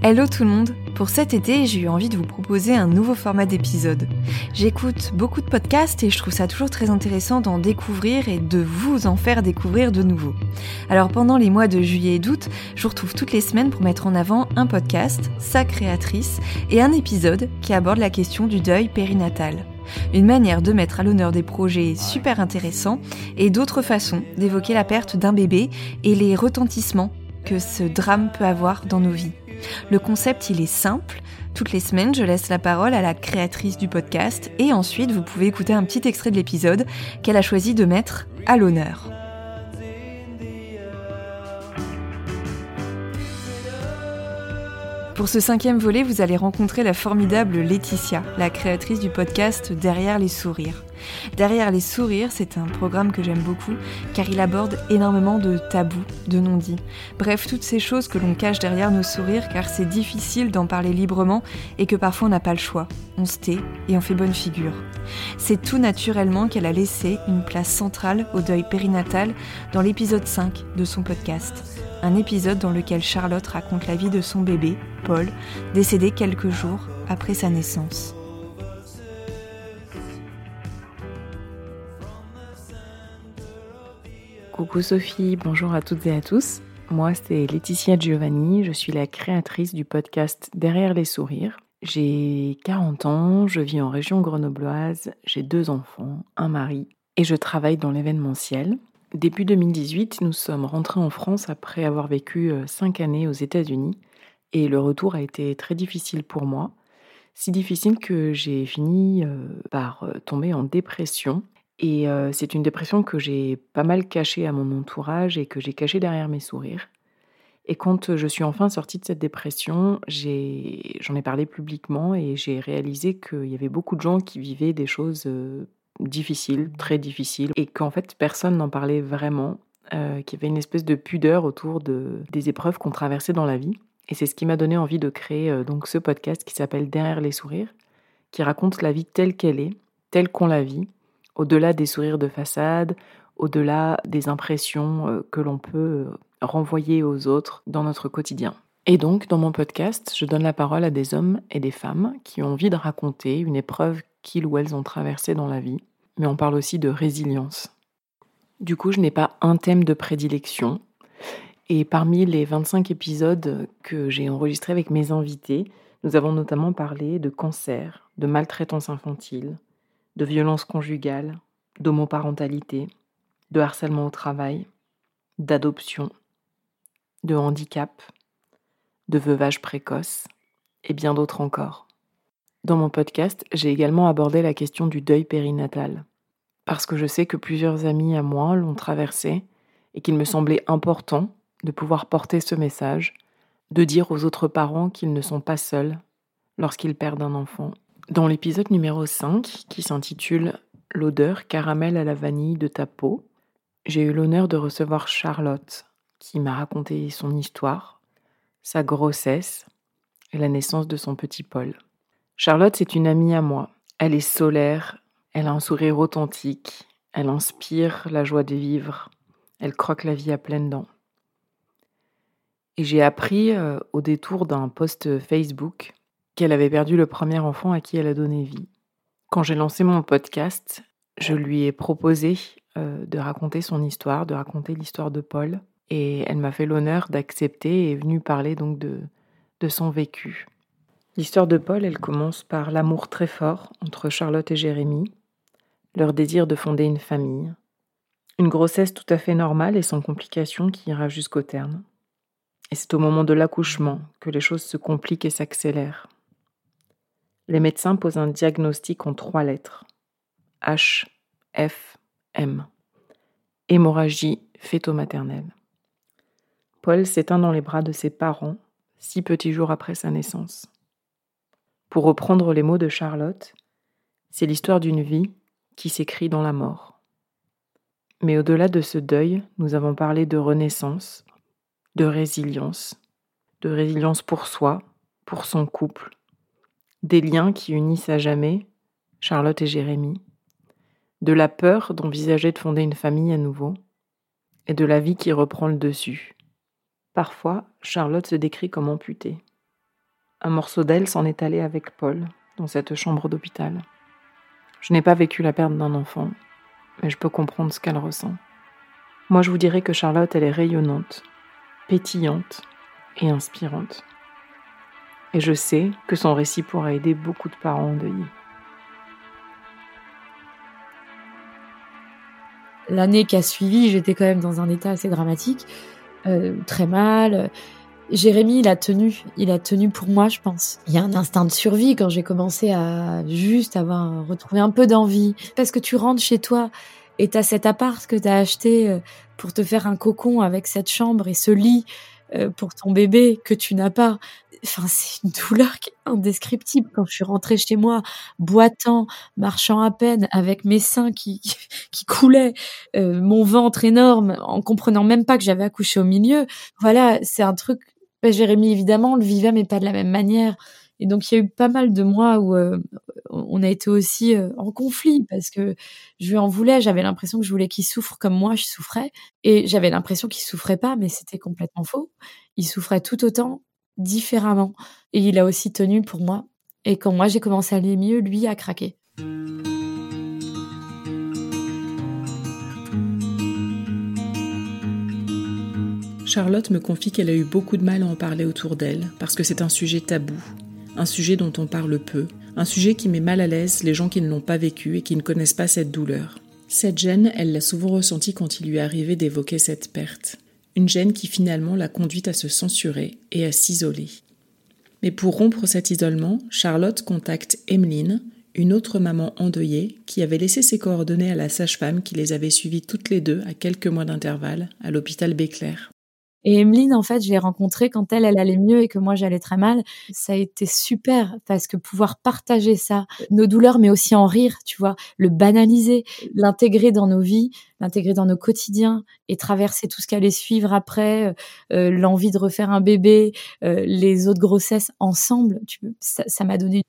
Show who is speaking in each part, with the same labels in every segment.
Speaker 1: Hello tout le monde Pour cet été, j'ai eu envie de vous proposer un nouveau format d'épisode. J'écoute beaucoup de podcasts et je trouve ça toujours très intéressant d'en découvrir et de vous en faire découvrir de nouveau. Alors pendant les mois de juillet et d'août, je vous retrouve toutes les semaines pour mettre en avant un podcast, sa créatrice, et un épisode qui aborde la question du deuil périnatal. Une manière de mettre à l'honneur des projets super intéressants et d'autres façons d'évoquer la perte d'un bébé et les retentissements que ce drame peut avoir dans nos vies. Le concept, il est simple. Toutes les semaines, je laisse la parole à la créatrice du podcast et ensuite, vous pouvez écouter un petit extrait de l'épisode qu'elle a choisi de mettre à l'honneur. Pour ce cinquième volet, vous allez rencontrer la formidable Laetitia, la créatrice du podcast Derrière les sourires. Derrière les sourires, c'est un programme que j'aime beaucoup car il aborde énormément de tabous, de non-dits. Bref, toutes ces choses que l'on cache derrière nos sourires car c'est difficile d'en parler librement et que parfois on n'a pas le choix. On se tait et on fait bonne figure. C'est tout naturellement qu'elle a laissé une place centrale au deuil périnatal dans l'épisode 5 de son podcast un épisode dans lequel Charlotte raconte la vie de son bébé, Paul, décédé quelques jours après sa naissance.
Speaker 2: Coucou Sophie, bonjour à toutes et à tous. Moi, c'est Laetitia Giovanni, je suis la créatrice du podcast Derrière les sourires. J'ai 40 ans, je vis en région grenobloise, j'ai deux enfants, un mari et je travaille dans l'événementiel. Début 2018, nous sommes rentrés en France après avoir vécu euh, cinq années aux États-Unis et le retour a été très difficile pour moi. Si difficile que j'ai fini euh, par euh, tomber en dépression. Et c'est une dépression que j'ai pas mal cachée à mon entourage et que j'ai cachée derrière mes sourires. Et quand je suis enfin sortie de cette dépression, j'en ai, parlé publiquement et j'ai réalisé qu'il y avait beaucoup de gens qui vivaient des choses difficile, très difficile, et qu'en fait personne n'en parlait vraiment, euh, qu'il y avait une espèce de pudeur autour de, des épreuves qu'on traversait dans la vie. Et c'est ce qui m'a donné envie de créer euh, donc ce podcast qui s'appelle Derrière les sourires, qui raconte la vie telle qu'elle est, telle qu'on la vit, au-delà des sourires de façade, au-delà des impressions euh, que l'on peut renvoyer aux autres dans notre quotidien. Et donc, dans mon podcast, je donne la parole à des hommes et des femmes qui ont envie de raconter une épreuve qu'ils ou elles ont traversée dans la vie, mais on parle aussi de résilience. Du coup, je n'ai pas un thème de prédilection. Et parmi les 25 épisodes que j'ai enregistrés avec mes invités, nous avons notamment parlé de cancer, de maltraitance infantile, de violence conjugale, d'homoparentalité, de harcèlement au travail, d'adoption, de handicap, de veuvage précoce et bien d'autres encore. Dans mon podcast, j'ai également abordé la question du deuil périnatal, parce que je sais que plusieurs amis à moi l'ont traversé et qu'il me semblait important de pouvoir porter ce message, de dire aux autres parents qu'ils ne sont pas seuls lorsqu'ils perdent un enfant. Dans l'épisode numéro 5, qui s'intitule L'odeur caramel à la vanille de ta peau, j'ai eu l'honneur de recevoir Charlotte, qui m'a raconté son histoire, sa grossesse et la naissance de son petit Paul. Charlotte, c'est une amie à moi. Elle est solaire, elle a un sourire authentique, elle inspire la joie de vivre, Elle croque la vie à pleines dents. Et j'ai appris euh, au détour d'un post Facebook qu'elle avait perdu le premier enfant à qui elle a donné vie. Quand j'ai lancé mon podcast, je lui ai proposé euh, de raconter son histoire, de raconter l'histoire de Paul. Et elle m'a fait l'honneur d'accepter et est venue parler donc de, de son vécu. L'histoire de Paul, elle commence par l'amour très fort entre Charlotte et Jérémie, leur désir de fonder une famille, une grossesse tout à fait normale et sans complications qui ira jusqu'au terme. Et c'est au moment de l'accouchement que les choses se compliquent et s'accélèrent. Les médecins posent un diagnostic en trois lettres. H, F, M. Hémorragie fœto-maternelle. Paul s'éteint dans les bras de ses parents, six petits jours après sa naissance. Pour reprendre les mots de Charlotte, c'est l'histoire d'une vie qui s'écrit dans la mort. Mais au-delà de ce deuil, nous avons parlé de renaissance, de résilience, de résilience pour soi, pour son couple, des liens qui unissent à jamais Charlotte et Jérémie, de la peur d'envisager de fonder une famille à nouveau, et de la vie qui reprend le dessus. Parfois, Charlotte se décrit comme amputée. Un morceau d'elle s'en est allé avec Paul dans cette chambre d'hôpital. Je n'ai pas vécu la perte d'un enfant, mais je peux comprendre ce qu'elle ressent. Moi, je vous dirais que Charlotte, elle est rayonnante, pétillante et inspirante. Et je sais que son récit pourra aider beaucoup de parents endeuillés.
Speaker 3: L'année qui a suivi, j'étais quand même dans un état assez dramatique, euh, très mal. Jérémy, il a tenu, il a tenu pour moi, je pense. Il y a un instinct de survie quand j'ai commencé à juste avoir retrouvé un peu d'envie. Parce que tu rentres chez toi et t'as cet appart que t'as acheté euh, pour te faire un cocon avec cette chambre et ce lit pour ton bébé que tu n'as pas. Enfin, c'est une douleur qui est indescriptible quand je suis rentrée chez moi, boitant, marchant à peine, avec mes seins qui, qui coulaient, euh, mon ventre énorme, en comprenant même pas que j'avais accouché au milieu. Voilà, c'est un truc. Ben, Jérémy, évidemment, le vivait, mais pas de la même manière. Et donc il y a eu pas mal de mois où euh, on a été aussi euh, en conflit parce que je lui en voulais, j'avais l'impression que je voulais qu'il souffre comme moi je souffrais et j'avais l'impression qu'il souffrait pas mais c'était complètement faux. Il souffrait tout autant différemment et il a aussi tenu pour moi et quand moi j'ai commencé à aller mieux, lui a craqué.
Speaker 2: Charlotte me confie qu'elle a eu beaucoup de mal à en parler autour d'elle parce que c'est un sujet tabou un sujet dont on parle peu, un sujet qui met mal à l'aise les gens qui ne l'ont pas vécu et qui ne connaissent pas cette douleur. Cette gêne, elle l'a souvent ressentie quand il lui arrivait d'évoquer cette perte. Une gêne qui finalement l'a conduite à se censurer et à s'isoler. Mais pour rompre cet isolement, Charlotte contacte Emmeline, une autre maman endeuillée qui avait laissé ses coordonnées à la sage-femme qui les avait suivies toutes les deux à quelques mois d'intervalle à l'hôpital Béclair.
Speaker 3: Et Emeline, en fait, je l'ai rencontrée quand elle, elle allait mieux et que moi, j'allais très mal. Ça a été super parce que pouvoir partager ça, nos douleurs, mais aussi en rire, tu vois, le banaliser, l'intégrer dans nos vies, l'intégrer dans nos quotidiens et traverser tout ce qui allait suivre après, euh, l'envie de refaire un bébé, euh, les autres grossesses ensemble, tu, ça m'a donné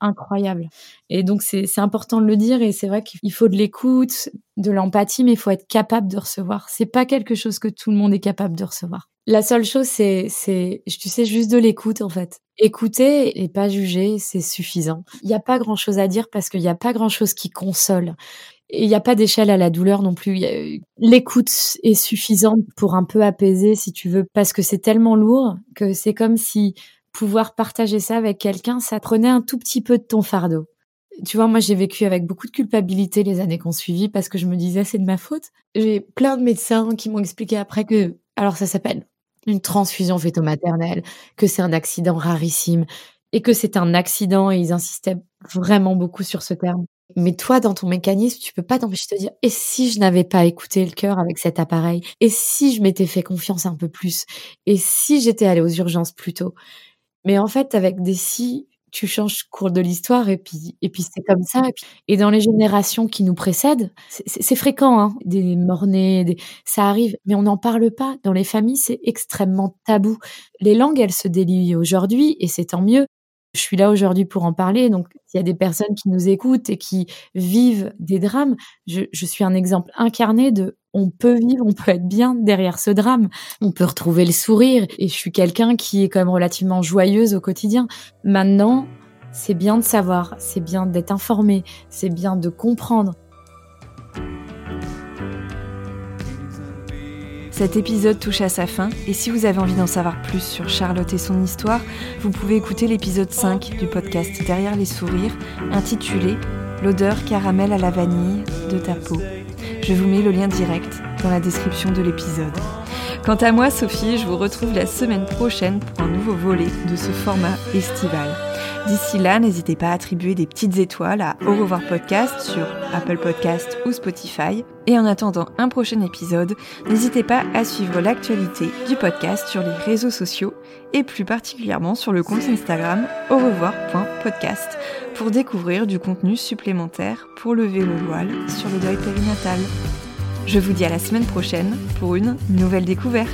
Speaker 3: incroyable. Et donc c'est important de le dire et c'est vrai qu'il faut de l'écoute, de l'empathie, mais il faut être capable de recevoir. C'est pas quelque chose que tout le monde est capable de recevoir. La seule chose, c'est, c'est, tu sais, juste de l'écoute en fait. Écouter et pas juger, c'est suffisant. Il n'y a pas grand chose à dire parce qu'il n'y a pas grand chose qui console. Et il n'y a pas d'échelle à la douleur non plus. L'écoute est suffisante pour un peu apaiser, si tu veux, parce que c'est tellement lourd que c'est comme si pouvoir partager ça avec quelqu'un, ça prenait un tout petit peu de ton fardeau. Tu vois, moi j'ai vécu avec beaucoup de culpabilité les années qu'on suivit parce que je me disais c'est de ma faute. J'ai plein de médecins qui m'ont expliqué après que, alors ça s'appelle une transfusion fœto-maternelle, que c'est un accident rarissime et que c'est un accident et ils insistaient vraiment beaucoup sur ce terme. Mais toi, dans ton mécanisme, tu peux pas t'empêcher de te dire, et si je n'avais pas écouté le cœur avec cet appareil? Et si je m'étais fait confiance un peu plus? Et si j'étais allée aux urgences plus tôt? Mais en fait, avec des si, tu changes cours de l'histoire et puis et puis c'est comme ça. Et, dans les générations qui nous précèdent, c'est fréquent, hein, des morts-nés, des... ça arrive, mais on n'en parle pas. Dans les familles, c'est extrêmement tabou. Les langues, elles se délient aujourd'hui et c'est tant mieux. Je suis là aujourd'hui pour en parler, donc il y a des personnes qui nous écoutent et qui vivent des drames. Je suis un exemple incarné de on peut vivre, on peut être bien derrière ce drame. On peut retrouver le sourire. Et je suis quelqu'un qui est quand même relativement joyeuse au quotidien. Maintenant, c'est bien de savoir, c'est bien d'être informé, c'est bien de comprendre.
Speaker 1: Cet épisode touche à sa fin et si vous avez envie d'en savoir plus sur Charlotte et son histoire, vous pouvez écouter l'épisode 5 du podcast Derrière les sourires intitulé L'odeur caramel à la vanille de ta peau. Je vous mets le lien direct dans la description de l'épisode. Quant à moi, Sophie, je vous retrouve la semaine prochaine pour un nouveau volet de ce format estival. D'ici là, n'hésitez pas à attribuer des petites étoiles à Au revoir podcast sur Apple Podcast ou Spotify. Et en attendant un prochain épisode, n'hésitez pas à suivre l'actualité du podcast sur les réseaux sociaux et plus particulièrement sur le compte Instagram au revoir.podcast pour découvrir du contenu supplémentaire pour lever le voile sur le deuil périnatal. Je vous dis à la semaine prochaine pour une nouvelle découverte.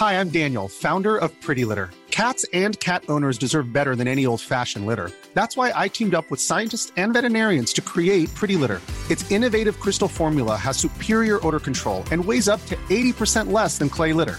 Speaker 4: Hi, I'm Daniel, founder of Pretty Litter. Cats and cat owners deserve better than any old-fashioned litter. That's why I teamed up with scientists and veterinarians to create Pretty Litter. Its innovative crystal formula has superior odor control and weighs up to 80% less than clay litter.